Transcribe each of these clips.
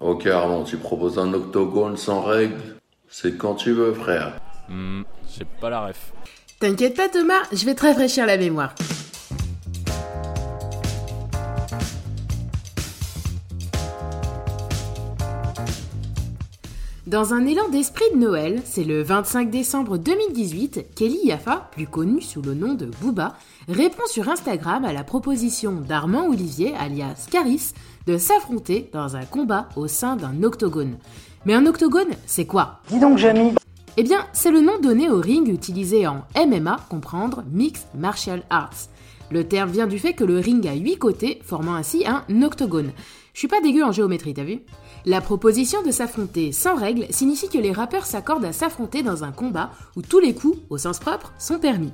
Ok Armand, tu proposes un octogone sans règles? C'est quand tu veux frère. Hmm, j'ai pas la ref. T'inquiète pas Thomas, je vais te rafraîchir la mémoire. Dans un élan d'esprit de Noël, c'est le 25 décembre 2018 Kelly Yaffa, plus connue sous le nom de Booba, répond sur Instagram à la proposition d'Armand Olivier, alias Caris, de s'affronter dans un combat au sein d'un octogone. Mais un octogone, c'est quoi? Dis donc, Jamie Eh bien, c'est le nom donné au ring utilisé en MMA, comprendre Mixed Martial Arts. Le terme vient du fait que le ring a 8 côtés, formant ainsi un octogone. Je suis pas dégueu en géométrie, t'as vu? La proposition de s'affronter sans règles signifie que les rappeurs s'accordent à s'affronter dans un combat où tous les coups, au sens propre, sont permis.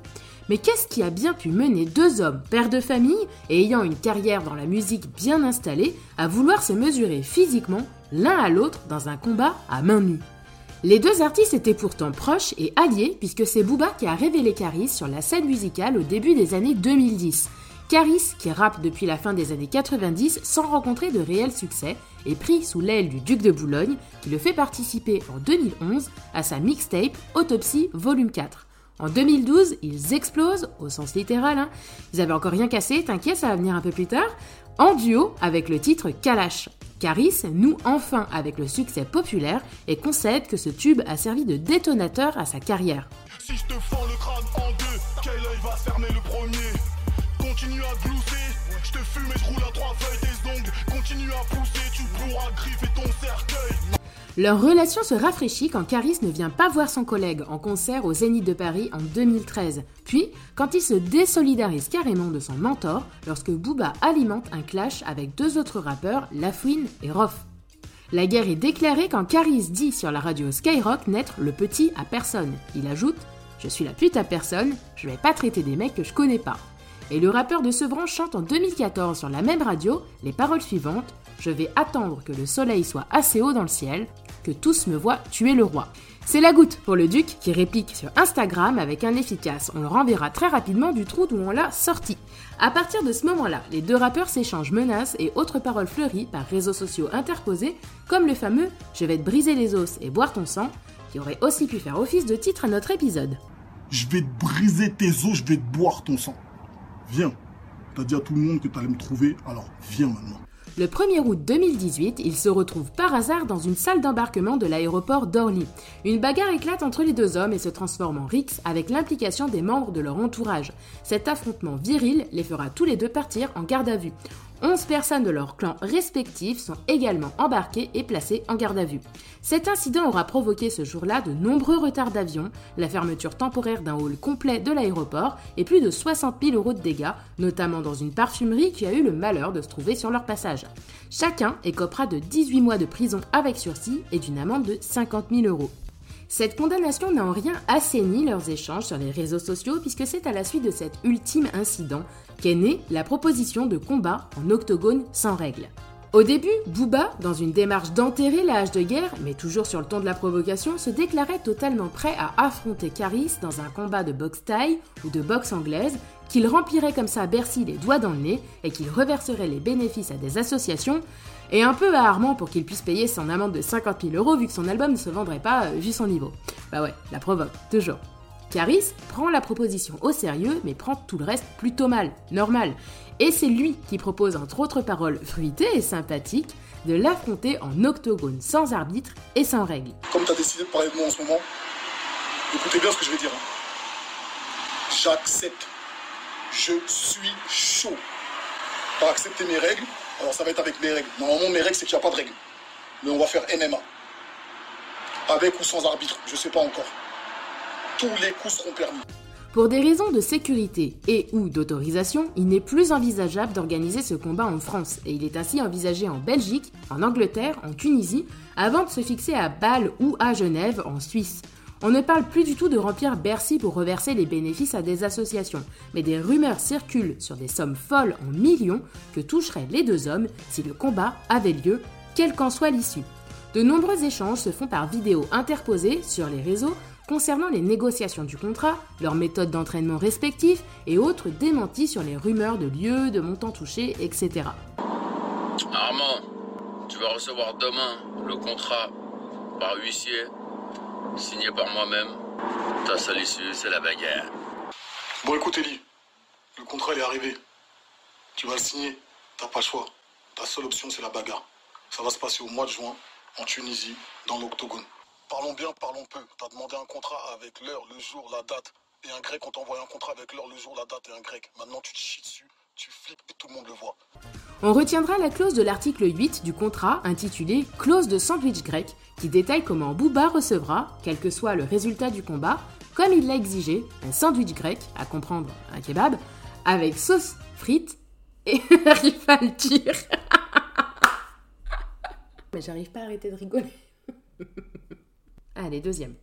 Mais qu'est-ce qui a bien pu mener deux hommes, pères de famille et ayant une carrière dans la musique bien installée, à vouloir se mesurer physiquement l'un à l'autre dans un combat à main nue? Les deux artistes étaient pourtant proches et alliés puisque c'est Booba qui a révélé Caris sur la scène musicale au début des années 2010. Caris, qui rappe depuis la fin des années 90 sans rencontrer de réel succès, est pris sous l'aile du duc de Boulogne, qui le fait participer en 2011 à sa mixtape Autopsy Volume 4. En 2012, ils explosent, au sens littéral, hein. ils avaient encore rien cassé, t'inquiète, ça va venir un peu plus tard, en duo avec le titre Kalash. Caris noue enfin avec le succès populaire et concède que ce tube a servi de détonateur à sa carrière. Si je te le crâne en deux, va fermer le premier? Continue à je te fume et je roule à trois feuilles. Continue à pousser, tu pourras griffer ton cercueil. Leur relation se rafraîchit quand Caris ne vient pas voir son collègue en concert au Zénith de Paris en 2013. Puis, quand il se désolidarise carrément de son mentor lorsque Booba alimente un clash avec deux autres rappeurs, Lafouine et Roth. La guerre est déclarée quand Caris dit sur la radio Skyrock n'être le petit à personne. Il ajoute Je suis la pute à personne, je vais pas traiter des mecs que je connais pas. Et le rappeur de Sevran chante en 2014 sur la même radio les paroles suivantes Je vais attendre que le soleil soit assez haut dans le ciel, tous me voient tuer le roi. C'est la goutte pour le duc qui réplique sur Instagram avec un efficace on le renverra très rapidement du trou d'où on l'a sorti. À partir de ce moment-là, les deux rappeurs s'échangent menaces et autres paroles fleuries par réseaux sociaux interposés, comme le fameux Je vais te briser les os et boire ton sang, qui aurait aussi pu faire office de titre à notre épisode. Je vais te briser tes os, je vais te boire ton sang. Viens. T'as dit à tout le monde que t'allais me trouver, alors viens maintenant. Le 1er août 2018, il se retrouve par hasard dans une salle d'embarquement de l'aéroport d'Orly. Une bagarre éclate entre les deux hommes et se transforme en rix avec l'implication des membres de leur entourage. Cet affrontement viril les fera tous les deux partir en garde à vue. 11 personnes de leurs clans respectifs sont également embarquées et placées en garde à vue. Cet incident aura provoqué ce jour-là de nombreux retards d'avion, la fermeture temporaire d'un hall complet de l'aéroport et plus de 60 000 euros de dégâts, notamment dans une parfumerie qui a eu le malheur de se trouver sur leur passage. Chacun écopera de 18 mois de prison avec sursis et d'une amende de 50 000 euros. Cette condamnation n'a en rien assaini leurs échanges sur les réseaux sociaux puisque c'est à la suite de cet ultime incident qu'est née la proposition de combat en octogone sans règles. Au début, Booba, dans une démarche d'enterrer l'âge de guerre, mais toujours sur le ton de la provocation, se déclarait totalement prêt à affronter Caris dans un combat de boxe taille ou de boxe anglaise, qu'il remplirait comme ça Bercy les doigts dans le nez et qu'il reverserait les bénéfices à des associations, et un peu à Armand pour qu'il puisse payer son amende de 50 000 euros vu que son album ne se vendrait pas euh, vu son niveau. Bah ouais, la provoque, toujours. Caris prend la proposition au sérieux, mais prend tout le reste plutôt mal, normal. Et c'est lui qui propose, entre autres paroles fruitées et sympathiques, de l'affronter en octogone sans arbitre et sans règles. Comme tu as décidé de parler de moi en ce moment, écoutez bien ce que je vais dire. Hein. J'accepte. Je suis chaud. T'as accepté mes règles, alors ça va être avec mes règles. Normalement, mes règles, c'est qu'il n'y a pas de règles. Mais on va faire MMA. Avec ou sans arbitre, je sais pas encore Pour des raisons de sécurité et ou d'autorisation, il n'est plus envisageable d'organiser ce combat en France et il est ainsi envisagé en Belgique, en Angleterre, en Tunisie, avant de se fixer à Bâle ou à Genève, en Suisse. On ne parle plus du tout de remplir Bercy pour reverser les bénéfices à des associations, mais des rumeurs circulent sur des sommes folles en millions que toucheraient les deux hommes si le combat avait lieu, quelle qu'en soit l'issue. De nombreux échanges se font par vidéo interposée sur les réseaux concernant les négociations du contrat, leurs méthodes d'entraînement respectives et autres démentis sur les rumeurs de lieux, de montants touchés, etc. Armand, Tu vas recevoir demain le contrat par huissier, signé par moi-même. Ta seule issue, c'est la bagarre. Bon, écoute, Eli, le contrat il est arrivé. Tu vas le signer. T'as pas le choix. Ta seule option, c'est la bagarre. Ça va se passer au mois de juin, en Tunisie, dans l'octogone. Parlons bien, parlons peu. T'as demandé un contrat avec l'heure, le jour, la date. Et un grec, on t'a envoyé un contrat avec l'heure, le jour, la date et un grec. Maintenant, tu te chies dessus, tu flippes et tout le monde le voit. On retiendra la clause de l'article 8 du contrat intitulé Clause de sandwich grec qui détaille comment Booba recevra, quel que soit le résultat du combat, comme il l'a exigé, un sandwich grec, à comprendre un kebab, avec sauce frites et j'arrive pas à le dire. Mais j'arrive pas à arrêter de rigoler. Allez, deuxième.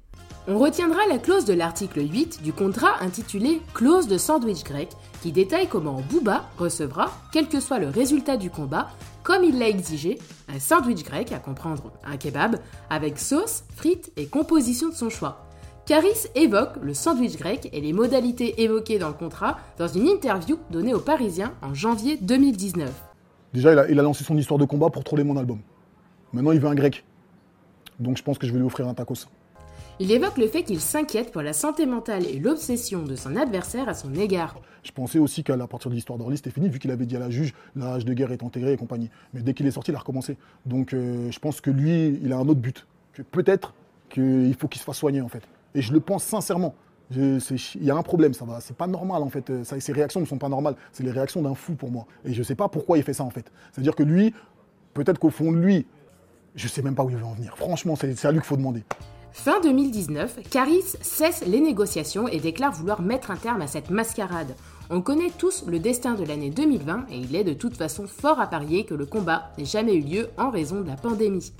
On retiendra la clause de l'article 8 du contrat intitulé Clause de sandwich grec qui détaille comment Booba recevra, quel que soit le résultat du combat, comme il l'a exigé, un sandwich grec, à comprendre un kebab, avec sauce, frites et composition de son choix. Caris évoque le sandwich grec et les modalités évoquées dans le contrat dans une interview donnée aux Parisiens en janvier 2019. Déjà, il a, il a lancé son histoire de combat pour troller mon album. Maintenant, il veut un grec. Donc, je pense que je vais lui offrir un tacos. Il évoque le fait qu'il s'inquiète pour la santé mentale et l'obsession de son adversaire à son égard. Je pensais aussi qu'à partir de l'histoire d'Orly, c'était fini, vu qu'il avait dit à la juge, l'âge de guerre est intégré et compagnie. Mais dès qu'il est sorti, il a recommencé. Donc euh, je pense que lui, il a un autre but. Que peut-être qu'il faut qu'il se fasse soigner, en fait. Et je le pense sincèrement. Il y a un problème, ça va. C'est pas normal, en fait. Ça, ses réactions ne sont pas normales. C'est les réactions d'un fou pour moi. Et je sais pas pourquoi il fait ça, en fait. C'est-à-dire que lui, peut-être qu'au fond de lui, je sais même pas où il veut en venir. Franchement, c'est c'est à lui qu'il faut demander. Fin 2019, Caris cesse les négociations et déclare vouloir mettre un terme à cette mascarade. On connaît tous le destin de l'année 2020 et il est de toute façon fort à parier que le combat n'ait jamais eu lieu en raison de la pandémie.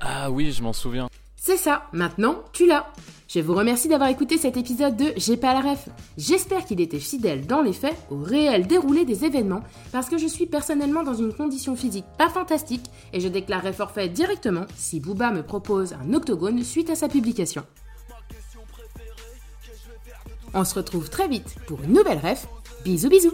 Ah oui, je m'en souviens. C'est ça, maintenant tu l'as. Je vous remercie d'avoir écouté cet épisode de J'ai pas la ref. J'espère qu'il était fidèle dans les faits au réel déroulé des événements parce que je suis personnellement dans une condition physique pas fantastique et je déclarerai forfait directement si Booba me propose un octogone suite à sa publication. On se retrouve très vite pour une nouvelle ref. Bisous bisous